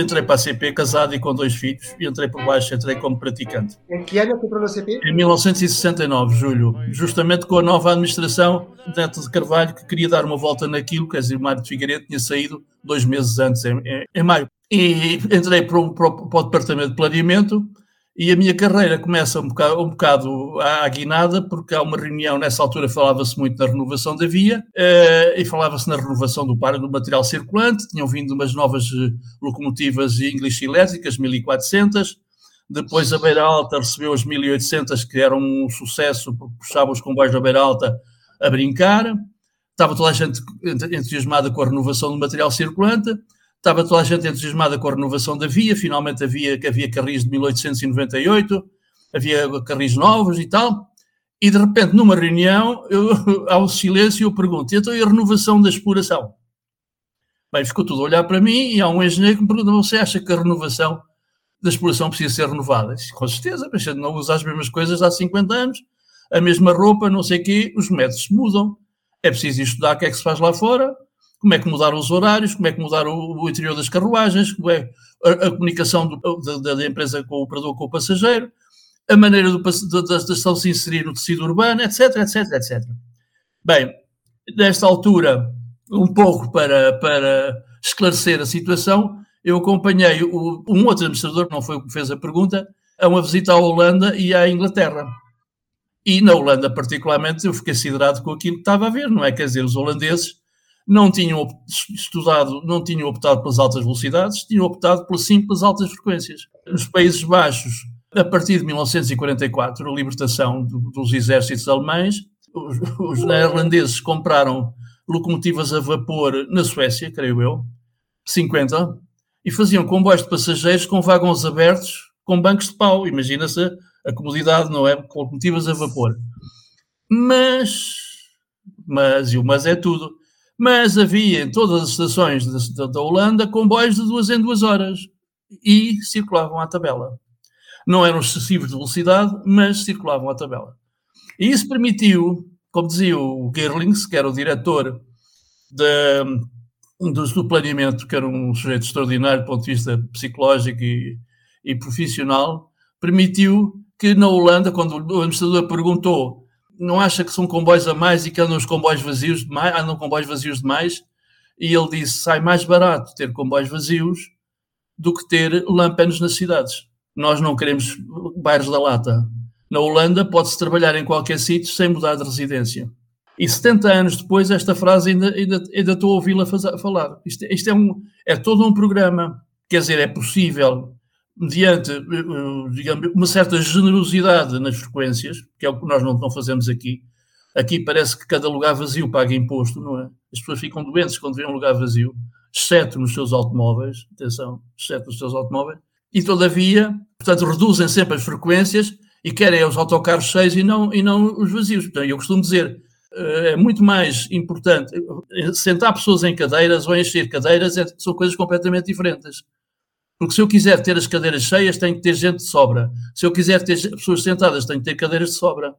entrei para a CP casado e com dois filhos, e entrei por baixo, entrei como praticante. Em que ano entrou na CP? Em 1969, julho, justamente com a nova administração Neto de Carvalho, que queria dar uma volta naquilo, quer dizer, o Mário de Figueiredo tinha saído dois meses antes, em, em maio. E entrei para, um, para, o, para o departamento de planeamento, e a minha carreira começa um bocado, um bocado à guinada, porque há uma reunião, nessa altura falava-se muito na renovação da via, uh, e falava-se na renovação do, do material circulante, tinham vindo umas novas eh, locomotivas English elétricas, 1400, depois a Beira Alta recebeu as 1800, que eram um sucesso, porque puxavam os comboios da Beira Alta a brincar, estava toda a gente entusiasmada com a renovação do material circulante, estava toda a gente entusiasmada com a renovação da via, finalmente havia, havia carris de 1898, havia carris novos e tal, e de repente numa reunião eu, há um silêncio e eu pergunto, então e a renovação da exploração? Bem, ficou tudo a olhar para mim e há um engenheiro que me pergunta, você acha que a renovação da exploração precisa ser renovada? Disse, com certeza, mas não usa as mesmas coisas há 50 anos, a mesma roupa, não sei o quê, os métodos mudam, é preciso estudar o que é que se faz lá fora, como é que mudaram os horários, como é que mudaram o, interior das carruagens, como é a, a comunicação do, da, da, empresa com o operador com o passageiro, a maneira do, da, da estação se inserir no tecido urbano, etc, etc, etc. Bem, nesta altura, um pouco para, para esclarecer a situação, eu acompanhei o, um outro administrador, não foi o que fez a pergunta, a uma visita à Holanda e à Inglaterra. E na Holanda, particularmente, eu fiquei siderado com aquilo que estava a ver, não é? Quer dizer, os holandeses não tinham estudado, não tinham optado pelas altas velocidades, tinham optado pelas simples altas frequências. Nos Países Baixos, a partir de 1944, a libertação do, dos exércitos alemães, os, neerlandeses compraram locomotivas a vapor na Suécia, creio eu, 50, e faziam comboios de passageiros com vagões abertos, com bancos de pau. Imagina-se a comodidade, não é? Com locomotivas a vapor. Mas, mas, e o mas é tudo mas havia em todas as estações da, da Holanda comboios de duas em duas horas e circulavam à tabela. Não eram excessivos de velocidade, mas circulavam à tabela. E isso permitiu, como dizia o Gerlings, que era o diretor de, do, do, planeamento, que era um sujeito extraordinário do ponto de vista psicológico e, e profissional, permitiu que na Holanda, quando o administrador perguntou não acha que são comboios a mais e que andam os comboios vazios demais, andam comboios vazios demais? E ele disse: sai mais barato ter comboios vazios do que ter lâmpadas nas cidades. Nós não queremos bairros da lata. Na Holanda pode-se trabalhar em qualquer sítio sem mudar de residência. E 70 anos depois, esta frase ainda, ainda, ainda estou a ouvi-la falar. Isto, isto é, um, é todo um programa. Quer dizer, é possível mediante, eh, eh, digamos, uma certa generosidade nas frequências, que é o que nós não, não fazemos aqui. Aqui parece que cada lugar vazio paga imposto, não é? As pessoas ficam doentes quando vêem um lugar vazio, exceto nos seus automóveis, atenção, exceto nos seus automóveis, e todavia, portanto, reduzem sempre as frequências e querem os autocarros cheios e não, e não os vazios. Portanto, eu costumo dizer, eh, é muito mais importante sentar pessoas em cadeiras ou encher cadeiras, é, são coisas completamente diferentes. Porque se eu quiser ter as cadeiras cheias, tenho que ter gente de sobra. Se eu quiser ter pessoas sentadas, tenho que ter cadeiras de sobra.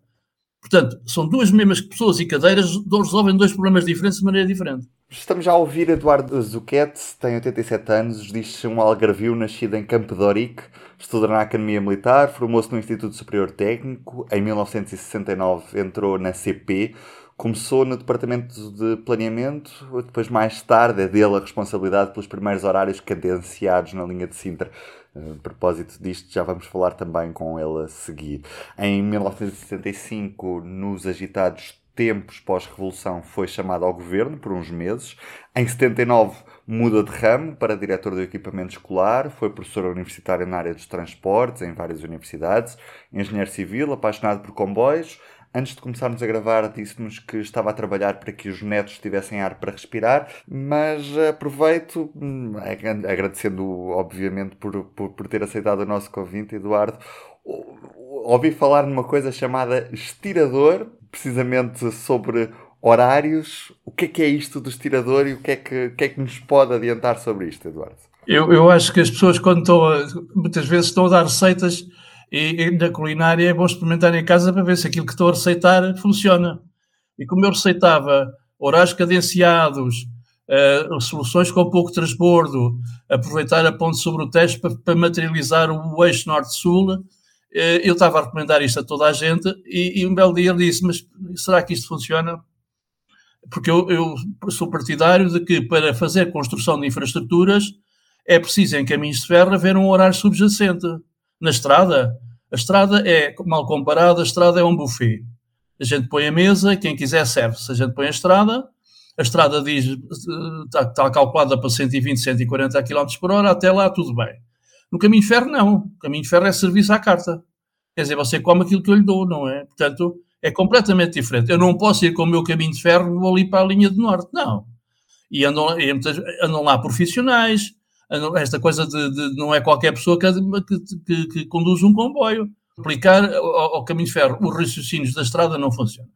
Portanto, são duas mesmas pessoas e cadeiras resolvem dois problemas diferentes de maneira diferente. Estamos já a ouvir Eduardo Zuquete, tem 87 anos, diz-se um algarvio nascido em Campo de Orique, estuda na Academia Militar, formou-se no Instituto Superior Técnico, em 1969 entrou na CP, Começou no departamento de planeamento, depois mais tarde é dele a responsabilidade pelos primeiros horários cadenciados na linha de Sintra. A propósito disto, já vamos falar também com ele a seguir. Em 1965, nos agitados tempos pós-revolução, foi chamado ao governo por uns meses. Em 79, muda de ramo para diretor do equipamento escolar, foi professor universitário na área dos transportes em várias universidades, engenheiro civil, apaixonado por comboios Antes de começarmos a gravar, disse-nos que estava a trabalhar para que os netos tivessem ar para respirar, mas aproveito, hum, agradecendo obviamente por, por, por ter aceitado o nosso convite, Eduardo. Ouvi falar numa coisa chamada estirador, precisamente sobre horários. O que é que é isto do estirador e o que é que, o que, é que nos pode adiantar sobre isto, Eduardo? Eu, eu acho que as pessoas, quando estão a, muitas vezes estão a dar receitas e, e na culinária é bom experimentar em casa para ver se aquilo que estou a receitar funciona. E como eu receitava horários cadenciados, uh, soluções com pouco transbordo, aproveitar a ponte sobre o Tejo para, para materializar o eixo norte-sul, uh, eu estava a recomendar isto a toda a gente e, e um belo dia ele disse, mas será que isto funciona? Porque eu, eu sou partidário de que para fazer construção de infraestruturas é preciso em caminhos de ferro haver um horário subjacente. Na estrada, a estrada é, mal comparada, a estrada é um buffet. A gente põe a mesa e quem quiser serve. Se a gente põe a estrada, a estrada diz, está, está calculada para 120, 140 km por hora, até lá tudo bem. No caminho de ferro, não. O caminho de ferro é serviço à carta. Quer dizer, você come aquilo que eu lhe dou, não é? Portanto, é completamente diferente. Eu não posso ir com o meu caminho de ferro vou ali para a linha de norte, não. E andam, andam lá profissionais, esta coisa de, de, não é qualquer pessoa que, que, que conduz um comboio. Aplicar ao, ao caminho de ferro os raciocínios da estrada não funciona.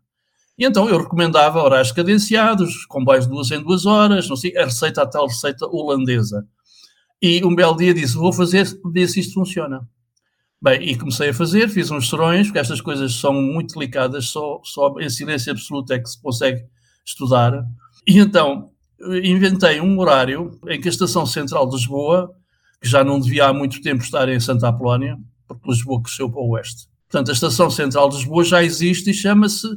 E então eu recomendava horários cadenciados, comboios de duas em duas horas, não sei, a receita, a tal receita holandesa. E um belo dia disse, vou fazer, ver se isto funciona. Bem, e comecei a fazer, fiz uns serões, porque estas coisas são muito delicadas, só, só em silêncio absoluto é que se consegue estudar. E então inventei um horário em que a Estação Central de Lisboa, que já não devia há muito tempo estar em Santa Apolónia, porque Lisboa cresceu para o oeste. Portanto, a Estação Central de Lisboa já existe e chama-se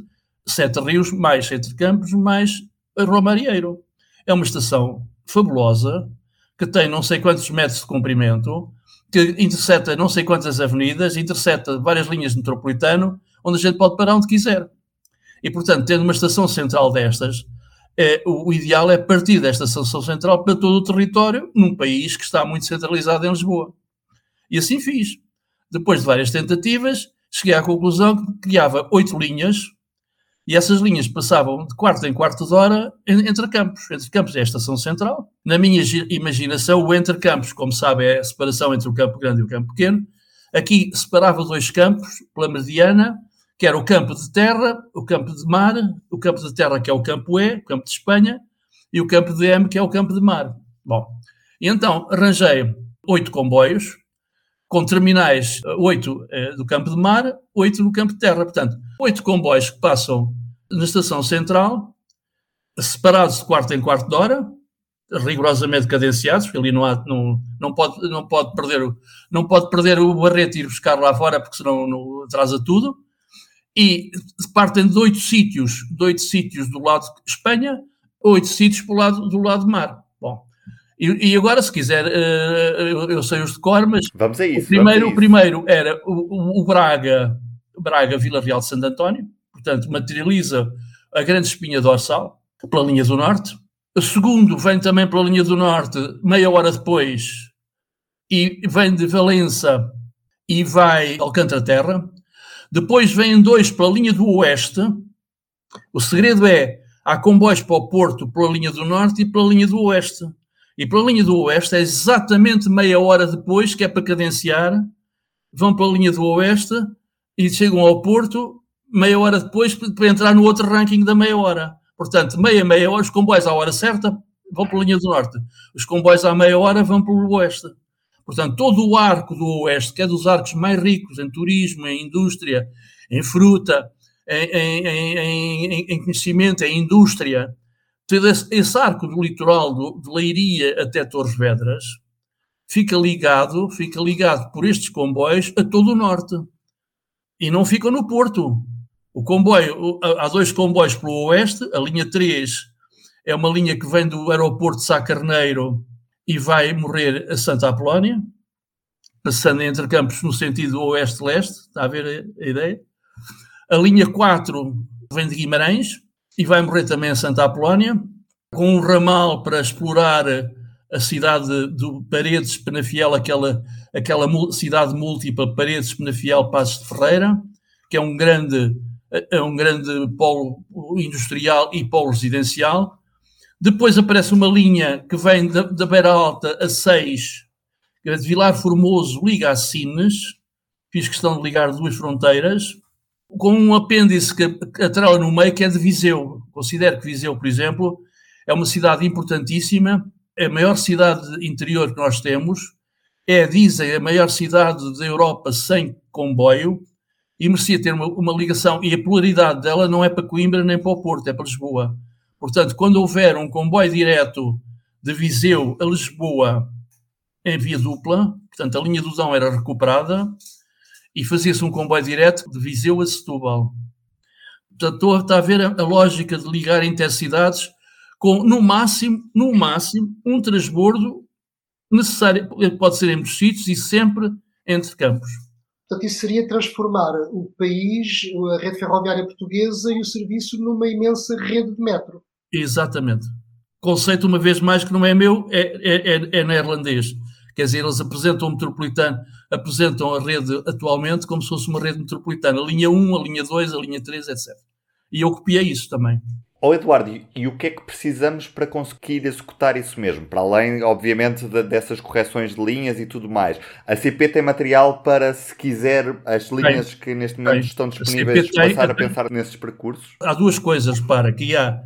Sete Rios, mais Entre Campos, mais Romarieiro. É uma estação fabulosa, que tem não sei quantos metros de comprimento, que intercepta não sei quantas avenidas, intercepta várias linhas metropolitano, onde a gente pode parar onde quiser. E, portanto, tendo uma estação central destas, é, o, o, ideal é partir desta estação central para todo o território, num país que está muito centralizado em Lisboa. E assim fiz. Depois de várias tentativas, cheguei à conclusão que criava oito linhas, e essas linhas passavam de quarto em quarto de hora entre campos. Entre campos é a estação central. Na minha imaginação, o entre campos, como sabe, é a separação entre o campo grande e o campo pequeno. Aqui separava dois campos pela mediana, que era o campo de terra, o campo de mar, o campo de terra, que é o campo E, o campo de Espanha, e o campo de M, que é o campo de mar. Bom, então arranjei oito comboios, com terminais, eh, oito eh, do campo de mar, oito no campo de terra. Portanto, oito comboios que passam na estação central, separados de quarto em quarto de hora, rigorosamente cadenciados, porque ali não, há, não, não, pode, não, pode perder o, não pode perder o barrete e ir buscar lá fora, porque senão não atrasa tudo. E partem de oito sítios, de oito sítios do lado de Espanha, oito sítios do lado, do lado de mar. Bom, e, e, agora, se quiser, uh, eu, eu, sei os de cor, mas vamos a isso, o, primeiro, o primeiro era o, o, Braga, Braga Vila Real de Santo António, portanto, materializa a grande espinha dorsal pela linha do norte. O segundo vem também pela linha do norte, meia hora depois, e vem de Valença e vai Alcântara Terra. Depois vêm dois pela linha do oeste. O segredo é, há comboios para o Porto pela linha do norte e pela linha do oeste. E pela linha do oeste é exatamente meia hora depois, que é para cadenciar, vão para a linha do oeste e chegam ao Porto meia hora depois para entrar no outro ranking da meia hora. Portanto, meia, meia hora, os comboios à hora certa vão para a linha do norte. Os comboios à meia hora vão para o oeste. Portanto, todo o arco do oeste, que é dos arcos mais ricos em turismo, em indústria, em fruta, em, em, em, em conhecimento, em indústria, todo esse, esse arco do litoral do, de Leiria até Torres Vedras fica ligado, fica ligado por estes comboios a todo o norte. E não fica no Porto. O comboio, há dois comboios pelo oeste, a linha 3 é uma linha que vem do aeroporto de Sá Carneiro e vai morrer a Santa Apolónia, passando entre campos no sentido oeste-leste, está a ver a, a ideia? A linha 4 vem de Guimarães, e vai morrer também a Santa Apolónia, com um ramal para explorar a cidade de Paredes, Penafiel, aquela, aquela cidade múltipla, Paredes, Penafiel, Passos de Ferreira, que é um grande, é um grande polo industrial e polo residencial. Depois aparece uma linha que vem da, da Beira Alta a 6, que é de Vilar Formoso, liga a Sines, fiz questão de ligar duas fronteiras, com um apêndice que atrela no meio que é de Viseu. Considero que Viseu, por exemplo, é uma cidade importantíssima, é a maior cidade interior que nós temos, é, dizem, a maior cidade da Europa sem comboio, e merecia ter uma, uma ligação, e a polaridade dela não é para Coimbra nem para o Porto, é para Lisboa. Portanto, quando houver um comboio direto de Viseu a Lisboa em via dupla, portanto, a linha do Dão era recuperada e fazia-se um comboio direto de Viseu a Setúbal. Portanto, está a ver a, lógica de ligar intercidades com, no máximo, no máximo, um transbordo necessário, pode ser em muitos sítios e sempre entre campos. Portanto, isso seria transformar o país, a rede ferroviária portuguesa e o serviço numa imensa rede de metro. Exatamente. Conceito, uma vez mais, que não é meu, é, é, é, é neerlandês. Quer dizer, eles apresentam o metropolitano, apresentam a rede atualmente como se fosse uma rede metropolitana. A linha 1, a linha 2, a linha 3, etc. E eu copiei isso também. Oh Eduardo, e o que é que precisamos para conseguir executar isso mesmo? Para além, obviamente, de, dessas correções de linhas e tudo mais. A CP tem material para, se quiser, as linhas tem, que neste momento tem. estão disponíveis, a passar a pensar nesses percursos? Há duas coisas, para, que há...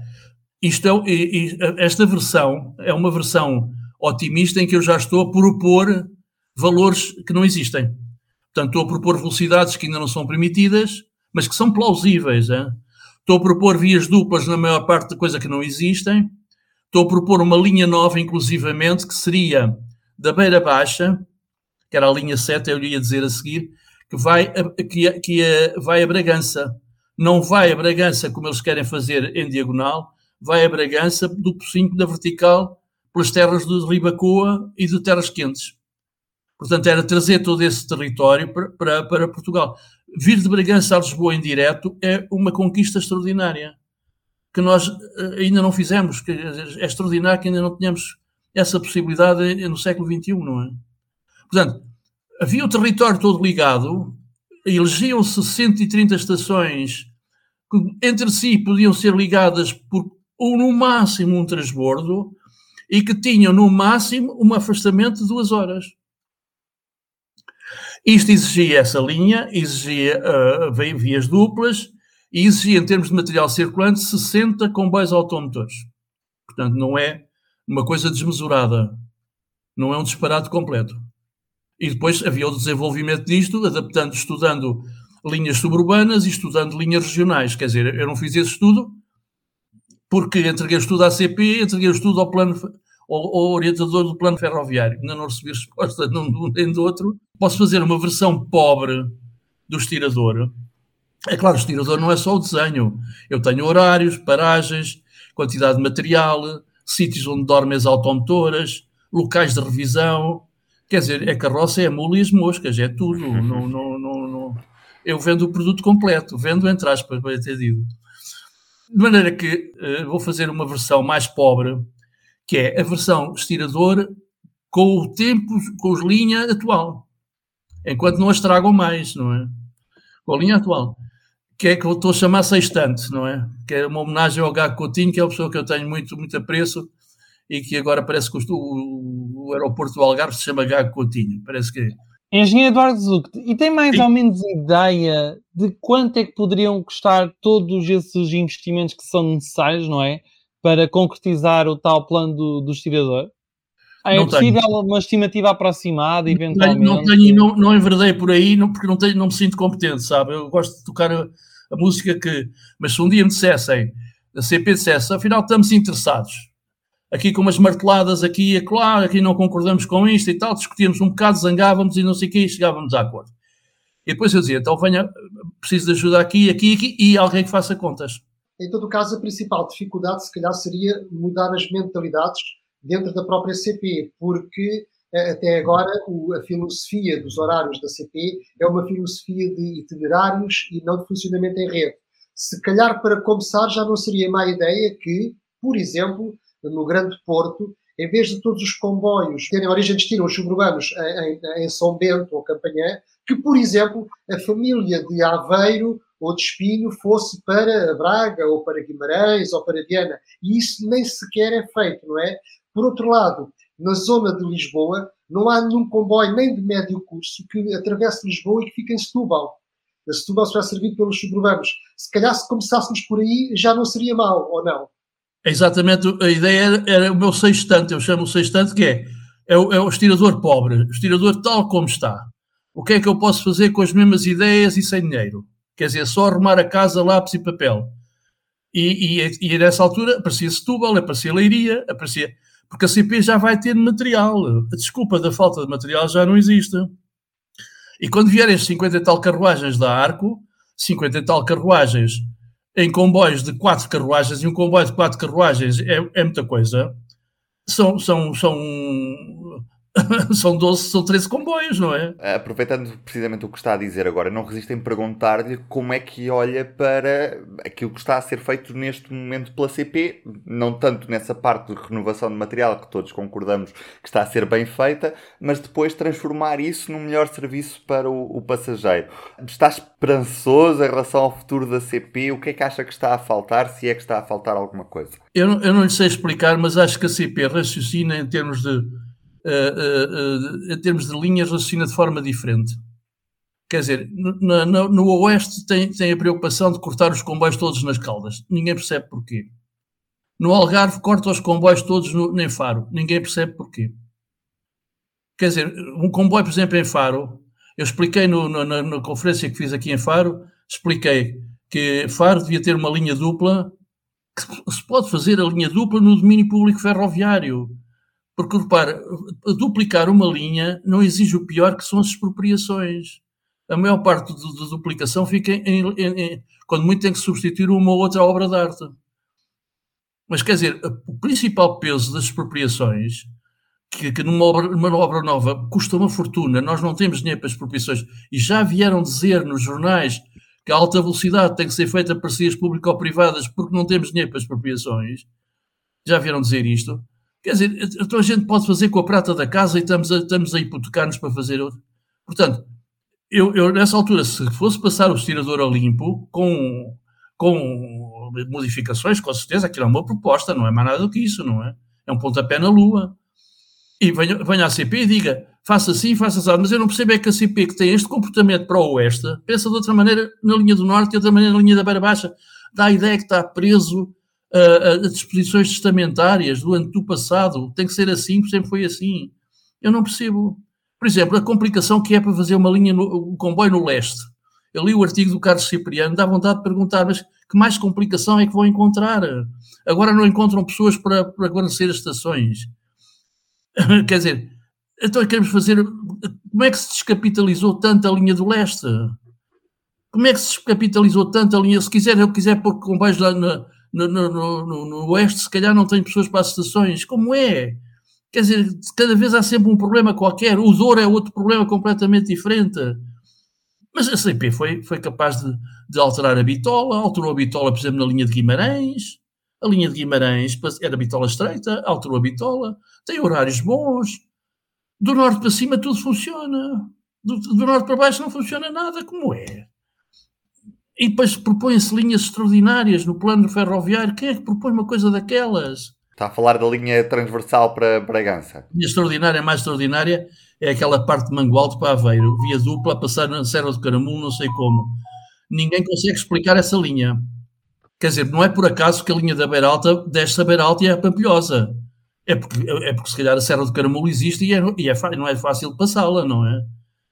Isto é, esta versão é uma versão otimista em que eu já estou a propor valores que não existem. Portanto, estou a propor velocidades que ainda não são permitidas, mas que são plausíveis. Hein? Estou a propor vias duplas na maior parte da coisa que não existem. Estou a propor uma linha nova, inclusivamente, que seria da Beira Baixa, que era a linha 7, eu ia dizer a seguir, que vai a, que, que a, vai a Bragança. Não vai a Bragança como eles querem fazer em diagonal, vai a Bragança do 5 da vertical pelas terras de Ribacoa e de Terras Quentes. Portanto, era trazer todo esse território para, para, para Portugal vir de Bragança a Lisboa em direto é uma conquista extraordinária que nós eh, ainda não fizemos, que é extraordinário que ainda não tenhamos essa possibilidade no século XXI, não é? Portanto, havia o território todo ligado, elegiam-se 130 estações que entre si podiam ser ligadas por ou no máximo um transbordo e que tinham no máximo um afastamento de duas horas. Isto exigia essa linha, exigia uh, vias duplas e exigia, em termos de material circulante, 60 comboios automotores. Portanto, não é uma coisa desmesurada, não é um disparate completo. E depois havia o desenvolvimento disto, adaptando, estudando linhas suburbanas e estudando linhas regionais. Quer dizer, eu não fiz esse estudo porque entreguei o estudo à CP, entreguei o estudo ao plano ao, orientador do plano ferroviário. Ainda não recebi resposta de um nem do outro. Posso fazer uma versão pobre do estirador. É claro, o estirador não é só o desenho. Eu tenho horários, paragens, quantidade de material, sítios onde dormem as automotoras, locais de revisão. Quer dizer, é carroça, é mula e as moscas, é tudo. não, não, não, não. Eu vendo o produto completo, vendo entre aspas, bem entendido. De maneira que uh, vou fazer uma versão mais pobre, que é a versão estirador com o tempo, com os linha atual, enquanto não a estragam mais, não é? Com a linha atual, que é que eu estou a chamar sextante, não é? Que é uma homenagem ao Gago Coutinho, que é uma pessoa que eu tenho muito, muito apreço e que agora parece que o, o aeroporto do Algarve se chama Gago Coutinho, parece que Engenheiro Eduardo Zuc, e tem mais Sim. ou menos ideia de quanto é que poderiam custar todos esses investimentos que são necessários, não é? para concretizar o tal plano do, do estirador? Ah, é possível tenho. uma estimativa aproximada, eventualmente? Não tenho, não, não enverdei por aí, não, porque não, tenho, não me sinto competente, sabe? Eu gosto de tocar a, a música que... Mas se um dia me dissessem, a CP dissesse, afinal estamos interessados, aqui com umas marteladas aqui e claro, aqui não concordamos com isto e tal, discutíamos um bocado, zangávamos e não sei o quê, e chegávamos a acordo. E depois eu dizia, então venha, preciso de ajuda aqui, aqui, aqui, e alguém que faça contas. Em todo caso, a principal dificuldade, se calhar, seria mudar as mentalidades dentro da própria CP, porque eh, até agora a filosofia dos horários da CP é uma filosofia de itinerários e não de funcionamento em rede. Se calhar, para começar, já não seria má ideia que, por exemplo, no Grande Porto, em vez de todos os comboios terem origem de destino, os suburbanos, em, em São Bento ou Campanhã, que, por exemplo, a família de Aveiro ou de Espinho fosse para Braga, ou para Guimarães, ou para Viana. E isso nem sequer é feito, não é? Por outro lado, na zona de Lisboa, não há nenhum comboio nem de médio curso que atravesse Lisboa e que fique em Setúbal. A Setúbal será servido pelos suburbanos. Se calhar, se começássemos por aí, já não seria mal, ou não? Exatamente, a ideia era, era o meu sextante, eu chamo o sextante, que é, é o, é o estirador pobre, o estirador tal como está o que é que eu posso fazer com as mesmas ideias e sem dinheiro? Quer dizer, só arrumar a casa, lápis e papel. E, e, e nessa altura aparecia Setúbal, aparecia Leiria, aparecia. Porque a CP já vai ter material. A desculpa da falta de material já não existe. E quando vierem as 50 e tal carruagens da Arco, 50 e tal carruagens em comboios de quatro carruagens, e um comboio de quatro carruagens é, é muita coisa, são, são, são são 12, são 13 comboios, não é? Aproveitando precisamente o que está a dizer agora, não resistem em perguntar-lhe como é que olha para aquilo que está a ser feito neste momento pela CP, não tanto nessa parte de renovação de material que todos concordamos que está a ser bem feita, mas depois transformar isso num melhor serviço para o, o passageiro. Está esperançoso em relação ao futuro da CP? O que é que acha que está a faltar, se é que está a faltar alguma coisa? Eu eu não lhe sei explicar, mas acho que a CP raciocina em termos de uh, uh, em termos de linhas, raciocina de forma diferente. Quer dizer, no, no, no Oeste tem, tem a preocupação de cortar os comboios todos nas Caldas. Ninguém percebe porquê. No Algarve corta os comboios todos no, em Faro. Ninguém percebe porquê. Quer dizer, um comboio, por exemplo, em Faro, eu expliquei no, no, na, na, conferência que fiz aqui em Faro, expliquei que Faro devia ter uma linha dupla, que se pode fazer a linha dupla no domínio público ferroviário. Porque, repara, duplicar uma linha não exige o pior, que são as expropriações. A maior parte da duplicação fica em, em, em, quando muito tem que substituir uma ou outra obra de arte. Mas, quer dizer, o principal peso das expropriações, que, que numa, obra, numa obra nova custa uma fortuna, nós não temos dinheiro para as expropriações, e já vieram dizer nos jornais que a alta velocidade tem que ser feita a parcerias público-privadas porque não temos dinheiro para as expropriações, já vieram dizer isto. Quer dizer, então a gente pode fazer com a prata da casa e estamos a, estamos a hipotecar-nos para fazer outro. Portanto, eu, eu, nessa altura, se fosse passar o estirador a limpo, com, com modificações, com certeza, aquilo é uma proposta, não é mais nada do que isso, não é? É um pontapé na lua. E venha, a CP e diga, faça assim, faça assim, mas eu não percebo é que a CP, que tem este comportamento para o oeste, pensa de outra maneira na linha do norte e de outra maneira na linha da beira baixa. Dá a ideia que está preso a disposições testamentárias do ano do passado, tem que ser assim, sempre foi assim. Eu não percebo. Por exemplo, a complicação que é para fazer uma linha, um comboio no leste. Eu li o artigo do Carlos Cipriano, dá vontade de perguntar, mas que mais complicação é que vão encontrar? Agora não encontram pessoas para, para guarnecer as estações. Quer dizer, então queremos fazer. Como é que se descapitalizou tanto a linha do leste? Como é que se descapitalizou tanto a linha? Se quiser, eu quiser pôr comboios lá na, no, no, no, no, Oeste, se calhar não tem pessoas para as estações. Como é? Quer dizer, cada vez há sempre um problema qualquer. O Douro é outro problema completamente diferente. Mas a CP foi, foi capaz de, de alterar a bitola, alterou a bitola, por exemplo, na linha de Guimarães. A linha de Guimarães era bitola estreita, alterou a bitola, tem horários bons. Do norte para cima tudo funciona. Do, do norte para baixo não funciona nada. Como é? E depois propõem-se linhas extraordinárias no plano ferroviário. Quem é que propõe uma coisa daquelas? Está a falar da linha transversal para Bragança. A linha extraordinária, mais extraordinária, é aquela parte de Mangualde para Aveiro, via dupla, a passar na Serra do Caramulo, não sei como. Ninguém consegue explicar essa linha. Quer dizer, não é por acaso que a linha da Beira Alta desce a Beira Alta e é Pampilhosa. É porque, é porque se calhar a Serra do Caramulo existe e, é, e é, não é fácil passá-la, não é?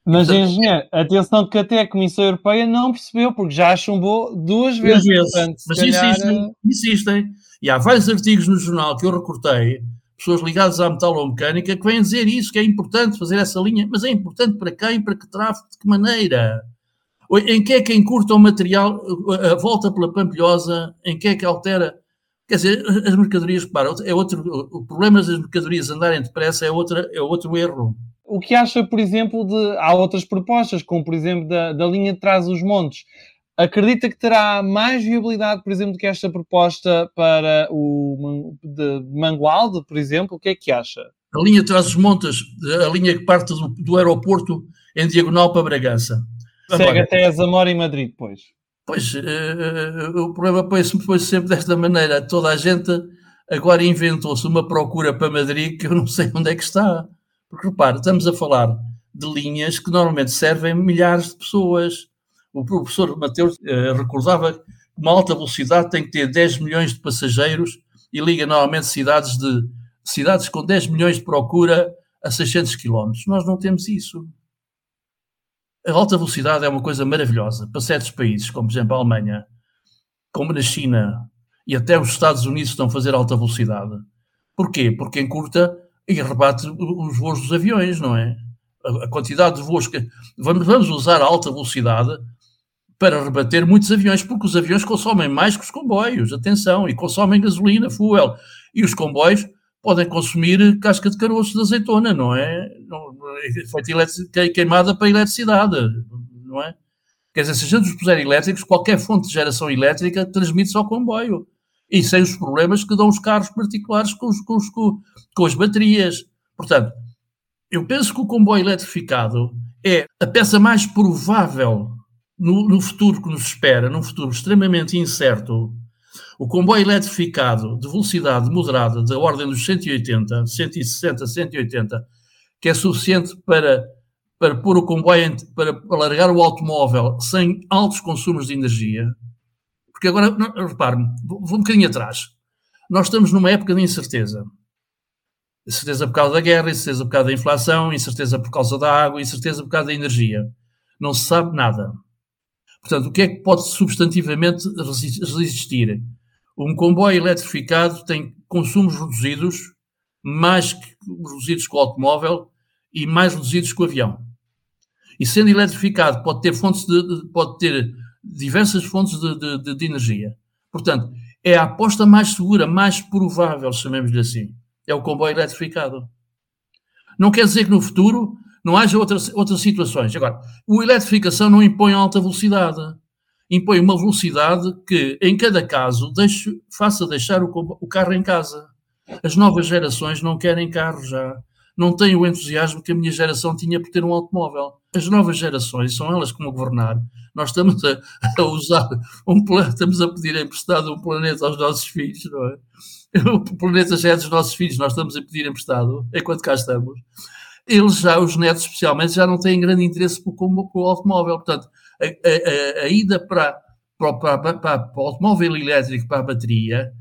Mas, engenheiro, atenção que até a Comissão Europeia não percebeu, porque já chumbou duas vezes. Duas vezes. Portanto, Mas calhar... insistem, insistem. E há vários artigos no jornal que eu recortei, pessoas ligadas à metalomecânica, que vêm dizer isso, que é importante fazer essa linha. Mas é importante para quem? Para que tráfego? De que maneira? Em que é que encurta o material, a volta pela Pampilhosa? Em que é que altera? Quer dizer, as mercadorias, para é outro, o problema das mercadorias andarem depressa é, outra, é outro erro o que acha, por exemplo, de. Há outras propostas, como por exemplo da, da linha de trás dos montes. Acredita que terá mais viabilidade, por exemplo, do que esta proposta para o de Mangualde, por exemplo? O que é que acha? A linha de trás dos montes, a linha que parte do, do aeroporto em diagonal para Bragança. Segue Agora, até Zamora e Madrid, depois. Pois, uh, o problema põe-se põe sempre desta maneira. Toda a gente agora inventou-se uma procura para Madrid que eu não sei onde é que está. Porque repare, estamos a falar de linhas que normalmente servem milhares de pessoas. O professor Mateus eh, recordava que uma alta velocidade tem que ter 10 milhões de passageiros e liga normalmente cidades, de, cidades com 10 milhões de procura a 600 quilómetros. Nós não temos isso. A alta velocidade é uma coisa maravilhosa para certos países, como por exemplo a Alemanha, como na China e até os Estados Unidos estão a fazer alta velocidade. Porquê? Porque encurta e rebate os voos dos aviões, não é? A quantidade de voos que. Vamos, vamos usar a alta velocidade para rebater muitos aviões, porque os aviões consomem mais que os comboios, atenção, e consomem gasolina, fuel. E os comboios podem consumir casca de caroço de azeitona, não é? Não, foi queimada para a eletricidade, não é? Quer dizer, se a gente os puser elétricos, qualquer fonte de geração elétrica transmite-se ao comboio. E sem os problemas que dão os carros particulares com, os, com, os, com as baterias. Portanto, eu penso que o comboio eletrificado é a peça mais provável no, no, futuro que nos espera, num futuro extremamente incerto, o comboio eletrificado de velocidade moderada, da ordem dos 180, 160, 180, que é suficiente para, para pôr o comboio, para alargar o automóvel sem altos consumos de energia. Porque agora, repare-me, vou um bocadinho atrás. Nós estamos numa época de incerteza. Incerteza por causa da guerra, incerteza por causa da inflação, incerteza por causa da água, incerteza por causa da energia. Não se sabe nada. Portanto, o que é que pode substantivamente resistir? Um comboio eletrificado tem consumos reduzidos, mais reduzidos que o automóvel e mais reduzidos que o avião. E sendo eletrificado, pode ter fontes de, pode ter diversas fontes de, de, de energia. Portanto, é a aposta mais segura, mais provável, chamemos-lhe assim. É o comboio eletrificado. Não quer dizer que no futuro não haja outras, outras situações. Agora, a eletrificação não impõe alta velocidade. Impõe uma velocidade que, em cada caso, deixe, faça deixar o, o carro em casa. As novas gerações não querem carro já. Não têm o entusiasmo que a minha geração tinha por ter um automóvel. As novas gerações são elas que vão governar. Nós estamos a, a usar um estamos a pedir emprestado um planeta aos nossos filhos, não é? O planeta já é dos nossos filhos, nós estamos a pedir emprestado enquanto cá estamos eles já, os netos especialmente, já não têm grande interesse por, por, por automóvel. Portanto, a, a, a ida para, para, para, para, o automóvel elétrico, para a bateria,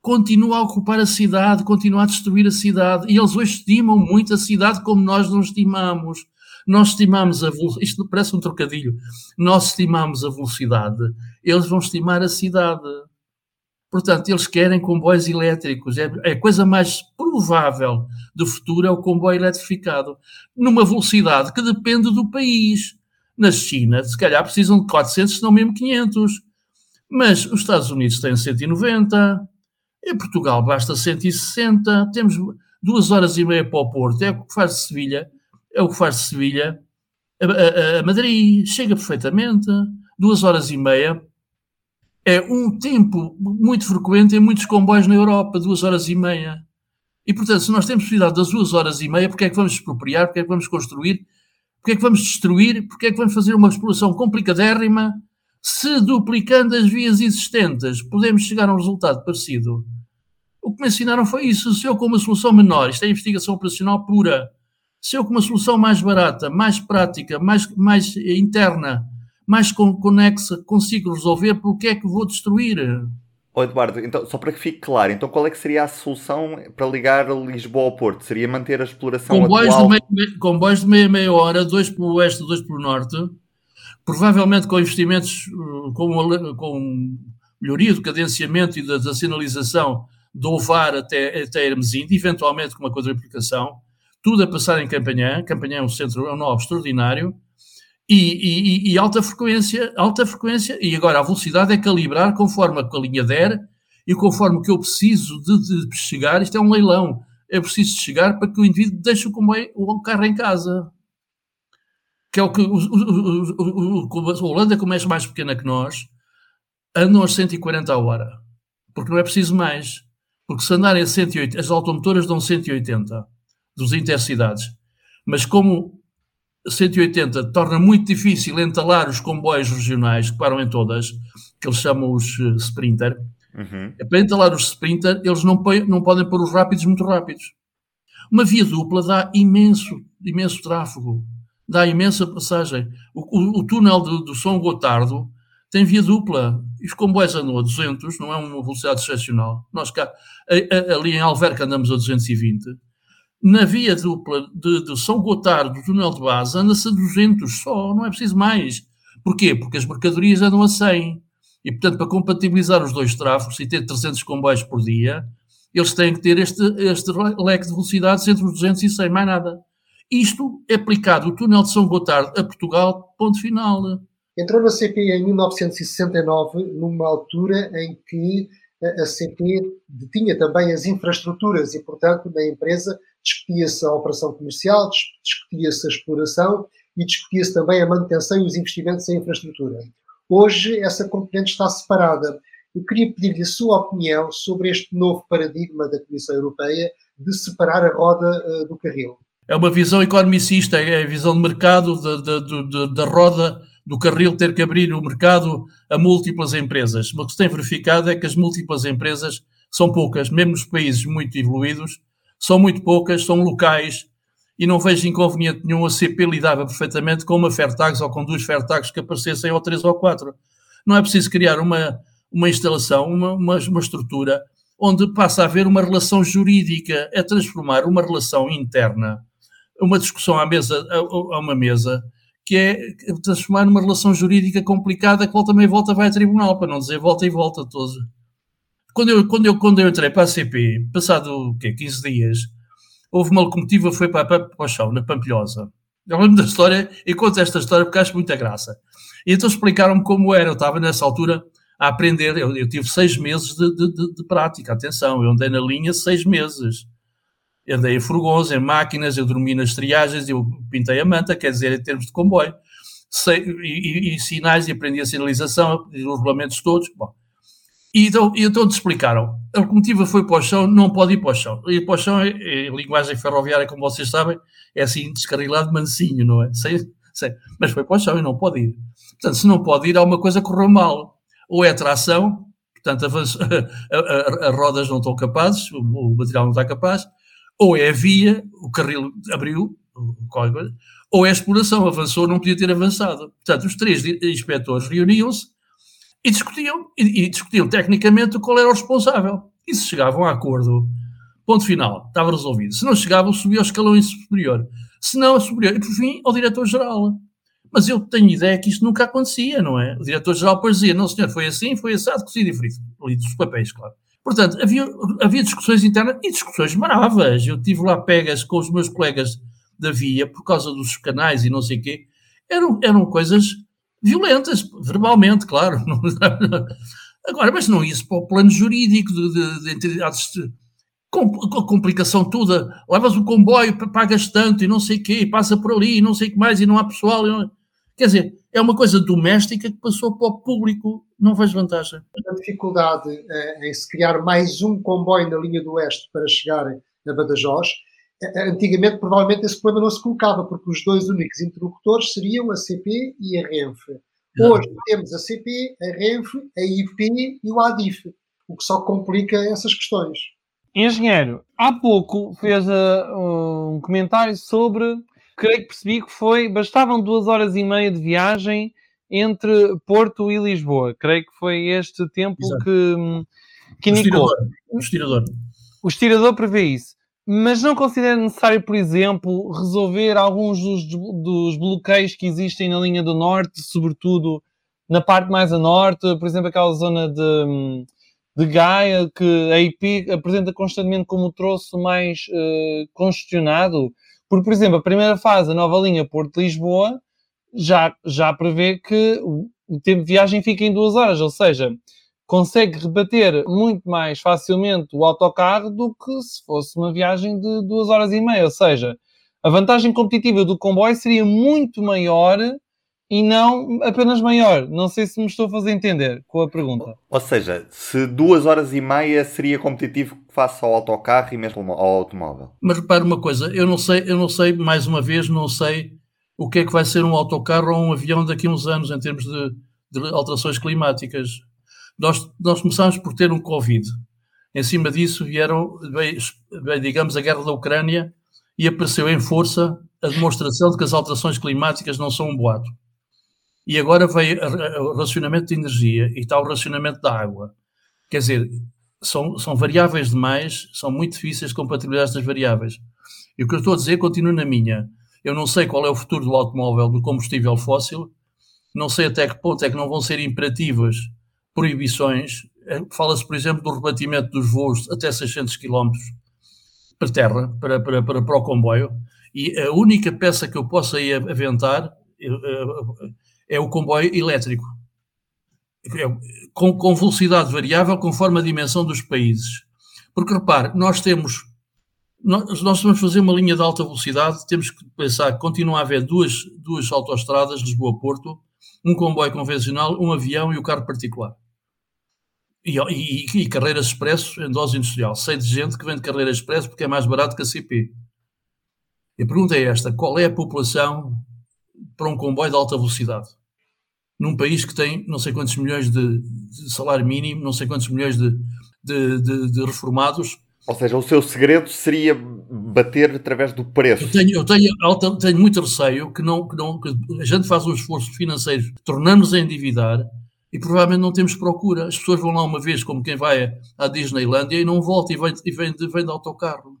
continua a ocupar a cidade, continua a destruir a cidade. E eles hoje estimam muito a cidade como nós não estimamos. Nós estimamos a velocidade, isto parece um trocadilho, nós estimamos a velocidade, eles vão estimar a cidade. Portanto, eles querem comboios elétricos. É, é a coisa mais provável do futuro é o comboio eletrificado, numa velocidade que depende do país. Na China, se calhar precisam de 400, se não mesmo 500. Mas os Estados Unidos têm 190, em Portugal basta 160, temos duas horas e meia para o Porto, é o que faz de Sevilha, é o que faz de Sevilha a, a, a Madrid, chega perfeitamente, duas horas e meia é um tempo muito frequente em muitos comboios na Europa, duas horas e meia. E, portanto, se nós temos precisado das duas horas e meia, porque é que vamos expropriar, porque é que vamos construir, porque é que vamos destruir, porque é que vamos fazer uma exploração complicadérrima, se duplicando as vias existentes podemos chegar a um resultado parecido. O que me ensinaram foi isso. Se eu com uma solução menor, isto é investigação operacional pura, se eu com uma solução mais barata, mais prática, mais, mais interna, mais conexa consigo resolver, porque é que vou destruir? Oh, Eduardo, então, só para que fique claro, então qual é que seria a solução para ligar Lisboa ao Porto? Seria manter a exploração comboios atual? De meia, comboios de meia, meia hora, dois para o oeste, dois para o norte, provavelmente com investimentos, uh, com, com melhoria do cadenciamento e da, da sinalização do Ovar até, até Hermesinde, eventualmente com uma quadriplicação, tudo a passar em Campanhã, Campanhã é um centro, é um nó extraordinário, e, e, e, alta frequência, alta frequência, e agora a velocidade é calibrar conforme a linha der e conforme que eu preciso de, de, chegar, isto é um leilão, é preciso chegar para que o indivíduo deixe o, carro em casa. Que é o que o, o, o, a Holanda, como é mais pequena que nós, andam a 140 a hora, porque não é preciso mais. Porque se andarem a 180, as automotoras dão 180 dos intercidades. Mas como 180 torna muito difícil entalar os comboios regionais que param em todas, que eles chamam os uh, Sprinter. Uhum. É para entalar os Sprinter, eles não, não podem pôr os rápidos muito rápidos. Uma via dupla dá imenso, imenso tráfego, dá imensa passagem. O, o, o túnel do, do São Gotardo tem via dupla. E os comboios andam a 200, não é uma velocidade excepcional. Nós cá, a, a, ali em Alverca andamos a 220 na via dupla de, de São Gotardo, do túnel de base, anda-se a 200 só, não é preciso mais. Porquê? Porque as mercadorias andam a 100. E, portanto, para compatibilizar os dois tráfegos e ter 300 comboios por dia, eles têm que ter este, este leque de velocidades entre os 200 e 100, mais nada. Isto é aplicado o túnel de São Gotardo a Portugal, ponto final. Entrou na CP em 1969, numa altura em que a CP detinha também as infraestruturas e, portanto, na empresa discutia-se a operação comercial, discutia-se a exploração e discutia-se também a manutenção e os investimentos em infraestrutura. Hoje, essa componente está separada. Eu queria pedir-lhe a sua opinião sobre este novo paradigma da Comissão Europeia de separar a roda uh, do carril. É uma visão economicista, é a visão de mercado da, da, da roda do carril ter que abrir o mercado a múltiplas empresas. O que se tem verificado é que as múltiplas empresas são poucas, mesmo nos países muito evoluídos, são muito poucas, são locais, e não vejo inconveniente nenhum a CP lidava perfeitamente com uma Fairtags ou com duas Fairtags que aparecessem, ou três ou quatro. Não é preciso criar uma, uma instalação, uma, uma, uma estrutura onde passa a haver uma relação jurídica, é transformar uma relação interna, uma discussão à mesa, a, a uma mesa, que é transformar numa relação jurídica complicada que volta também volta vai a tribunal, para não dizer volta e volta todos. Quando eu, quando eu, quando eu entrei para a CP, passado o quê, 15 dias, houve uma locomotiva que foi para, para, para o chão, na Pampilhosa. Eu lembro da história e conto esta história porque acho muita graça. E então explicaram-me como era. Eu estava nessa altura a aprender. Eu, eu tive seis meses de, de, de, de, prática. Atenção, eu andei na linha seis meses. Eu andei em furgões, em máquinas, eu dormi nas triagens, eu pintei a manta, quer dizer, em termos de comboio. Sei, e, e, e, sinais, e aprendi a sinalização, os regulamentos todos. Bom, e então, então te explicaram, a locomotiva foi para o chão, não pode ir para o chão. Ir para o chão, é, é, linguagem ferroviária, como vocês sabem, é assim, descarrilado mansinho, não é? Sei, sei, mas foi para o chão e não pode ir. Portanto, se não pode ir, há uma coisa correu mal. Ou é tração, portanto, as rodas não estão capazes, o, o material não está capaz, ou é via, o carril abriu, ou é exploração, avançou, não podia ter avançado. Portanto, os três inspectores reuniam-se e discutiam, e, e, discutiam tecnicamente qual era o responsável. E se chegavam a acordo, ponto final, estava resolvido. Se não chegavam, subia ao escalão superior. Se não, a superior. E por fim, ao diretor-geral. Mas eu tenho ideia que isto nunca acontecia, não é? O diretor-geral depois dizia, não senhor, foi assim, foi assado, cozido e frito. Ali dos papéis, claro. Portanto, havia, havia discussões internas e discussões bravas. Eu tive lá pegas com os meus colegas da via por causa dos canais e não sei o quê. Eram, eram coisas violentas, verbalmente, claro. Agora, mas não isso para o plano jurídico de, de, de entidades. De, com, a complicação toda, levas o comboio, pagas tanto e não sei o quê, passa por ali e não sei o que mais e não há pessoal. Não... Quer dizer, é uma coisa doméstica que passou para o público, não vejo vantagem. A dificuldade é, em se criar mais um comboio na linha do Oeste para chegar a Badajoz Antigamente, provavelmente, esse problema não se colocava, porque os dois únicos interlocutores seriam a CP e a Renfe. Hoje temos a CP, a Renfe, a IP e o ADIF, o que só complica essas questões. Engenheiro, há pouco fez uh, um comentário sobre, creio que percebi que foi, bastavam duas horas e meia de viagem entre Porto e Lisboa. Creio que foi este tempo Exato. que, que o indicou. Estirador. O estirador. O estirador prevê isso mas não considera necessário, por exemplo, resolver alguns dos, dos, bloqueios que existem na linha do norte, sobretudo na parte mais a norte, por exemplo, aquela zona de, de Gaia, que a IP apresenta constantemente como o troço mais uh, congestionado. Porque, por exemplo, a primeira fase, a nova linha Porto-Lisboa, já, já prevê que o tempo de viagem fica em duas horas, ou seja, consegue rebater muito mais facilmente o autocarro do que se fosse uma viagem de duas horas e meia. Ou seja, a vantagem competitiva do comboio seria muito maior e não apenas maior. Não sei se me estou a fazer entender com a pergunta. Ou seja, se duas horas e meia seria competitivo face ao autocarro e mesmo ao automóvel. Mas repare uma coisa, eu não sei, eu não sei, mais uma vez, não sei o que é que vai ser um autocarro ou um avião daqui a uns anos em termos de, de alterações climáticas. Nós, nós começámos por ter um Covid. Em cima disso vieram, digamos, a guerra da Ucrânia e apareceu em força a demonstração de que as alterações climáticas não são um boato. E agora veio o racionamento de energia e está o racionamento da água. Quer dizer, são, são variáveis demais, são muito difíceis de compatibilizar estas variáveis. E o que eu estou a dizer, continuo na minha. Eu não sei qual é o futuro do automóvel do combustível fóssil, não sei até que ponto é que não vão ser imperativas proibições. Eh, fala-se, por exemplo, do rebatimento dos voos até 600 km para terra, para, para, para, para o comboio, e a única peça que eu possa aí aventar eh, é o comboio elétrico, com, com velocidade variável conforme a dimensão dos países. Porque repare, nós temos nós, nós vamos fazer uma linha de alta velocidade, temos que pensar que continua a haver duas, duas autoestradas, Lisboa-Porto, um comboio convencional, um avião e o carro particular. E, e, e carreiras expresso em dose industrial. Sei de gente que vende carreira expresso porque é mais barato que a CP. E a pergunta é esta: qual é a população para um comboio de alta velocidade? Num país que tem não sei quantos milhões de, de salário mínimo, não sei quantos milhões de, de, de reformados, ou seja, o seu segredo seria bater através do preço. Eu tenho, eu tenho, tenho muito receio que, não, que, não, que a gente faz um esforço financeiro, tornamos a endividar e provavelmente não temos procura. As pessoas vão lá uma vez, como quem vai à Disneylândia, e não volta e vem, e vem, vem de autocarro.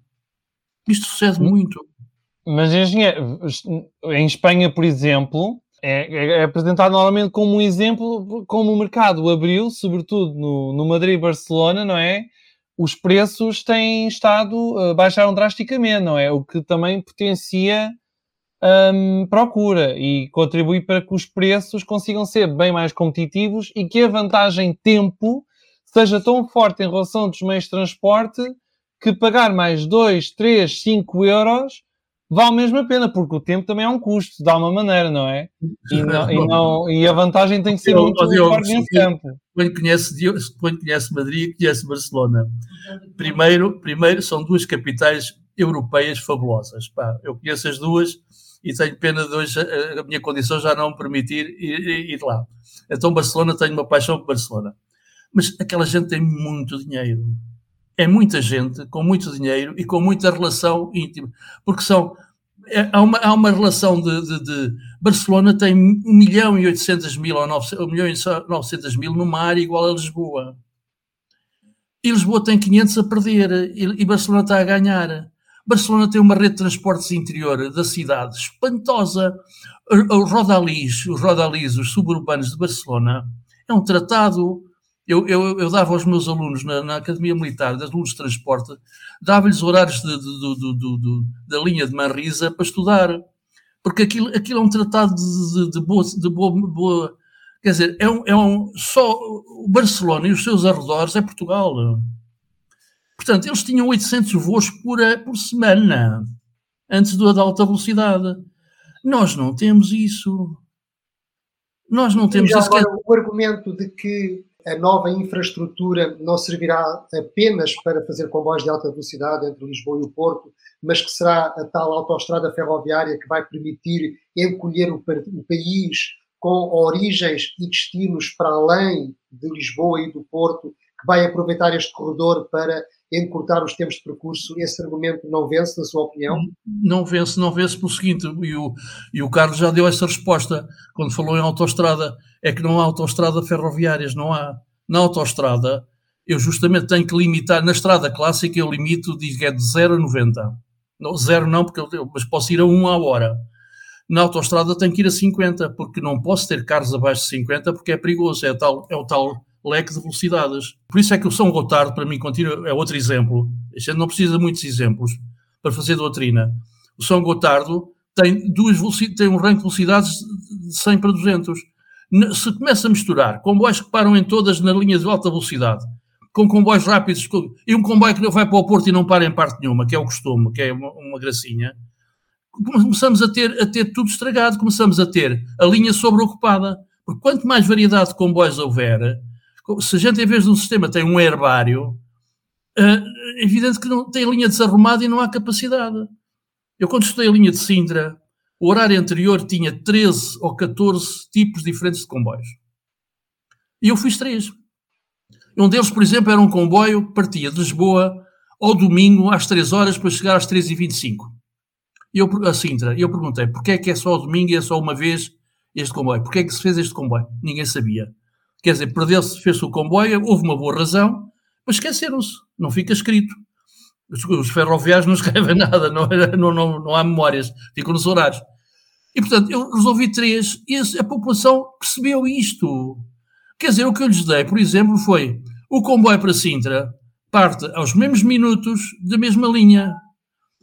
Isto sucede muito. Mas, engenheiro, em Espanha, por exemplo, é, é, apresentado normalmente como um exemplo, como o mercado abriu, sobretudo no, no Madrid e Barcelona, não é? os preços têm estado, uh, baixaram drasticamente, não é? O que também potencia um, procura e contribui para que os preços consigam ser bem mais competitivos e que a vantagem tempo seja tão forte em relação dos meios de transporte que pagar mais 2, 3, 5 euros vale mesmo a pena, porque o tempo também é um custo, de alguma maneira, não é? E, não, e, não, e a vantagem tem que ser eu, muito eu, forte nesse campo. Quando conhece, quando conhece Madrid, conhece Barcelona. Primeiro, primeiro, são duas capitais europeias fabulosas. Pá, eu conheço as duas e tenho pena de hoje a, a minha condição já não me permitir ir, ir lá. Então, Barcelona, tenho uma paixão por Barcelona. Mas aquela gente tem muito dinheiro é muita gente com muito dinheiro e com muita relação íntima, porque são é, há, uma, há uma relação de, de, de, Barcelona tem 1 milhão e 800 mil ou 900, 1 milhão e 900 mil numa área igual a Lisboa. E Lisboa tem 500 a perder e, e Barcelona está a ganhar. Barcelona tem uma rede de transportes interior da cidade espantosa. Os rodalis, os rodalis, os suburbanos de Barcelona, é um tratado eu, eu, eu, dava aos meus alunos na, na Academia Militar, de alunos de transporte, dava-lhes horários de, de, de, da linha de Manrisa para estudar, porque aquilo, aquilo é um tratado de, boa, boa, boa, Quer dizer, é um, é um. Só o Barcelona e os seus arredores é Portugal. Portanto, eles tinham 800 voos por, por semana, antes do da alta velocidade. Nós não temos isso. Nós não temos isso. Agora, o argumento de que a nova infraestrutura não servirá apenas para fazer comboios de alta velocidade entre Lisboa e o Porto, mas que será a tal autoestrada ferroviária que vai permitir encolher o, o país com origens e destinos para além de Lisboa e do Porto, que vai aproveitar este corredor para encurtar os tempos de percurso, esse argumento não vence, na sua opinião? Não vence, não vence pelo seguinte, e o, e o Carlos já deu essa resposta quando falou em autoestrada, é que não há autoestrada ferroviárias, não há. Na autoestrada, eu justamente tenho que limitar, na estrada clássica eu limito, diz que é de 0 a 90. Não, zero não, porque eu, mas posso ir a 1 à hora. Na autoestrada tenho que ir a 50, porque não posso ter carros abaixo de 50, porque é perigoso, é, tal, é o tal leque de velocidades. Por isso é que o São Gotardo, para mim, continua, é outro exemplo. A gente não precisa de muitos exemplos para fazer doutrina. O São Gotardo tem, duas tem um ranking de velocidades de 100 para 200. Se começa a misturar comboios que param em todas na linha de alta velocidade, com comboios rápidos, e um comboio que vai para o Porto e não para em parte nenhuma, que é o costume, que é uma, uma gracinha, começamos a ter, a ter tudo estragado, começamos a ter a linha sobreocupada. Porque quanto mais variedade de comboios houver, se a gente, em vez de um sistema, tem um herbário, é evidente que não tem linha desarrumada e não há capacidade. Eu, quando estudei a linha de Sintra, o horário anterior tinha 13 ou 14 tipos diferentes de comboios. E eu fiz três. Um deles, por exemplo, era um comboio que partia de Lisboa ao domingo às 3 horas para chegar às 3h25. E eu, a Sintra, eu perguntei, porquê é que é só ao domingo e é só uma vez este comboio? Porquê é que se fez este comboio? Ninguém sabia. Quer dizer, perdeu-se, fez-se o comboio, houve uma boa razão, mas esqueceram-se, não fica escrito. Os, os ferroviários não escrevem nada, não, não, não, não há memórias, ficam nos horários. E, portanto, eu resolvi três e a, população percebeu isto. Quer dizer, o que eu lhes dei, por exemplo, foi o comboio para Sintra parte aos mesmos minutos da mesma linha.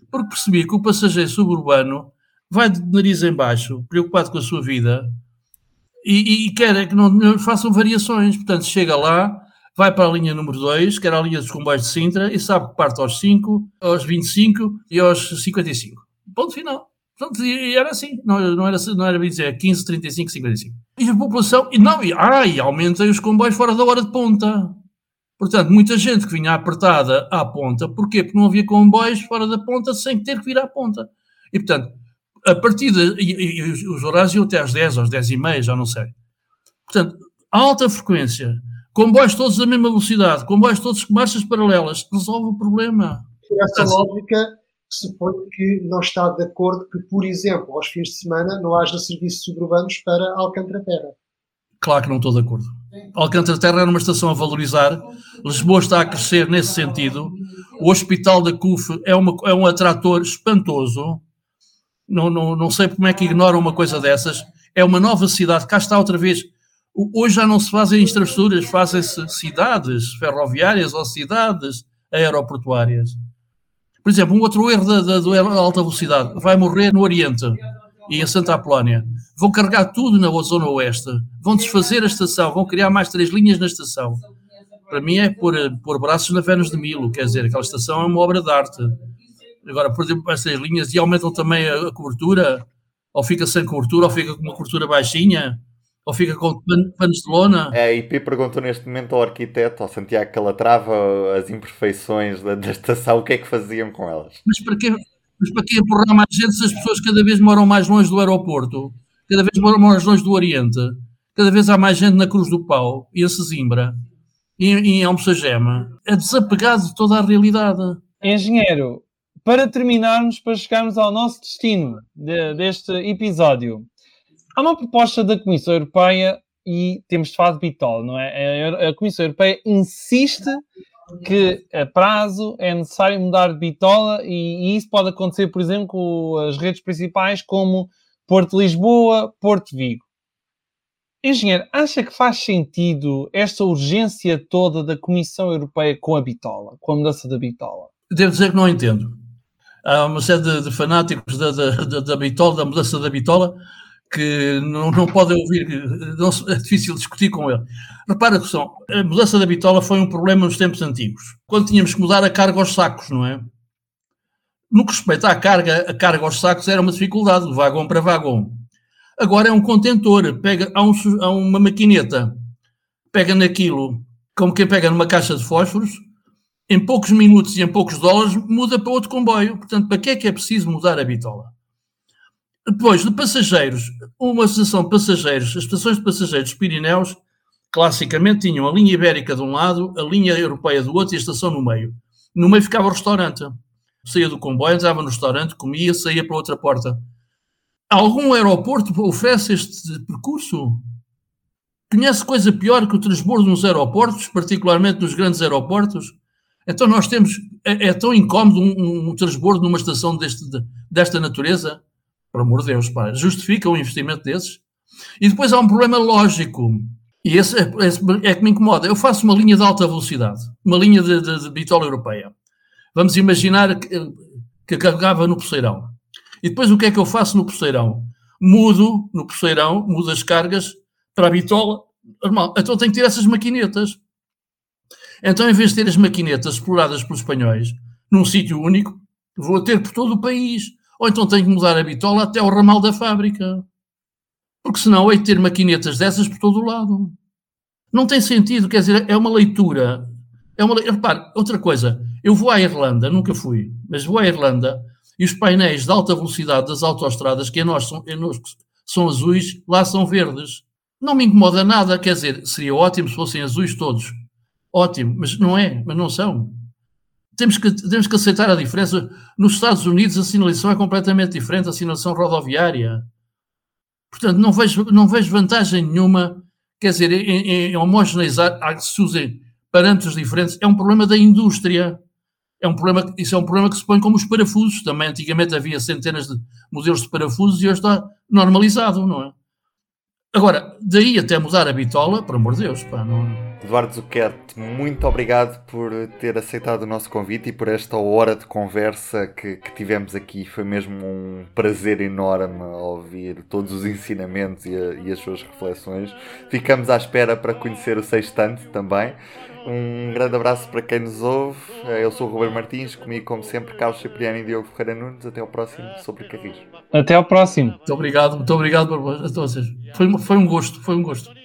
Porque percebi que o passageiro suburbano vai de nariz em baixo, preocupado com a sua vida, e, e quer que não façam variações. Portanto, chega lá, vai para a linha número 2, que era a linha dos comboios de Sintra, e sabe que parte aos 5, aos 25 e aos 55. Ponto final. Portanto, e era assim, não, não, era, não era bem dizer 15, 35, 55. E a população, e não, e, ai, aumentem os comboios fora da hora de ponta. Portanto, muita gente que vinha apertada à ponta, porquê? Porque não havia comboios fora da ponta sem ter que vir à ponta. E, portanto, a partir de. E, e os horários iam até às 10, às 10 e meia, já não sei. Portanto, alta frequência, comboios todos da mesma velocidade, comboios todos com marchas paralelas, resolve o problema. Por essa lógica, supõe que não está de acordo que, por exemplo, aos fins de semana não haja serviços suburbanos para Alcântara Terra. Claro que não estou de acordo. Alcântara Terra era uma estação a valorizar, Lisboa está a crescer nesse sentido, o Hospital da CUF é, uma, é um atrator espantoso, não, não, não sei como é que ignoram uma coisa dessas, é uma nova cidade, cá está outra vez, hoje já não se fazem infraestruturas, fazem-se cidades ferroviárias ou cidades aeroportuárias. Por exemplo, um outro erro da, da, da alta velocidade vai morrer no Oriente e em Santa Apolónia. Vão carregar tudo na zona oeste, vão desfazer a estação, vão criar mais três linhas na estação. Para mim é pôr, pôr braços na Vênus de Milo, quer dizer, aquela estação é uma obra de arte. Agora, por exemplo, essas linhas e aumentam também a, a cobertura, ou fica sem cobertura, ou fica com uma cobertura baixinha. Ou fica com panos de lona? É, a IP perguntou neste momento ao arquiteto, ao Santiago Calatrava, as imperfeições da, da estação, o que é que faziam com elas? Mas para quê, mas para que empurrar mais gente se as pessoas cada vez moram mais longe do aeroporto? Cada vez moram mais longe do Oriente? Cada vez há mais gente na Cruz do Pau e em Sesimbra e em Almoçagema. É desapegado de toda a realidade. Engenheiro, para terminarmos, para chegarmos ao nosso destino de, deste episódio, há uma proposta da Comissão Europeia e temos de falar de Bitol, não é? A Comissão Europeia insiste que a prazo é necessário mudar de bitola e, e, isso pode acontecer, por exemplo, com as redes principais como Porto Lisboa, Porto Vigo. Engenheiro, acha que faz sentido esta urgência toda da Comissão Europeia com a bitola, com a mudança da bitola? Devo dizer que não entendo. Há uma série de, de fanáticos da, da, da, bitola, da mudança da bitola, que não, não podem ouvir, não, é difícil discutir com ele. Repara que são, a mudança da bitola foi um problema nos tempos antigos, quando tínhamos que mudar a carga aos sacos, não é? No que respeita à carga, a carga aos sacos era uma dificuldade, de vagão para vagão. Agora é um contentor, pega, há, um, há uma maquineta, pega naquilo, como quem pega numa caixa de fósforos, em poucos minutos e em poucos dólares muda para outro comboio. Portanto, para que é que é preciso mudar a bitola? Depois, de passageiros, uma estação de passageiros, as estações de passageiros dos Pirineus, classicamente tinham a linha ibérica de um lado, a linha europeia do outro e a estação no meio. No meio ficava o restaurante. Saía do comboio, entrava no restaurante, comia, saía para outra porta. Algum aeroporto oferece este percurso? Conhece coisa pior que o transbordo nos aeroportos, particularmente nos grandes aeroportos? Então nós temos, é, é tão incómodo um, um, transbordo numa estação deste, desta natureza? Por amor de Deus, justifica um investimento desses? E depois há um problema lógico, e esse é, esse é que me incomoda. Eu faço uma linha de alta velocidade, uma linha de, de, de bitola europeia. Vamos imaginar que, que carregava no poceirão. E depois o que é que eu faço no poceirão? Mudo no poceirão, mudo as cargas para a bitola normal. Então tenho que ter essas maquinetas. Então, em vez de ter as maquinetas exploradas pelos espanhóis num sítio único, vou ter por todo o país. Ou então tenho que mudar a bitola até ao ramal da fábrica. Porque senão hei de ter maquinetas dessas por todo o lado. Não tem sentido, quer dizer, é uma leitura. É uma, repare, outra coisa, eu vou à Irlanda, nunca fui, mas vou à Irlanda e os painéis de alta velocidade das autoestradas, que em nós são, em nós são azuis, lá são verdes. Não me incomoda nada, quer dizer, seria ótimo se fossem azuis todos. Ótimo, mas não é, mas não são temos que, temos que aceitar a diferença. Nos Estados Unidos a sinalização é completamente diferente, a sinalização rodoviária. Portanto, não vejo, não vejo vantagem nenhuma, quer dizer, em, em homogeneizar, se usem parâmetros diferentes, é um problema da indústria. é um problema, isso é um problema que se põe como os parafusos. Também antigamente havia centenas de modelos de parafusos e hoje está normalizado, não é? Agora, daí até mudar a bitola, por amor de Deus, pá, não? Eduardo Zucchete, muito obrigado por ter aceitado o nosso convite e por esta hora de conversa que, que, tivemos aqui. Foi mesmo um prazer enorme ouvir todos os ensinamentos e, a, e as suas reflexões. Ficamos à espera para conhecer o Sextante também. Um grande abraço para quem nos ouve. Eu sou o Ruben Martins, comigo, como sempre, Carlos Cipriano e Diogo Ferreira Nunes. Até ao próximo sobre Carris. Até ao próximo. Muito obrigado, muito obrigado a todos. Foi, foi um gosto, foi um gosto.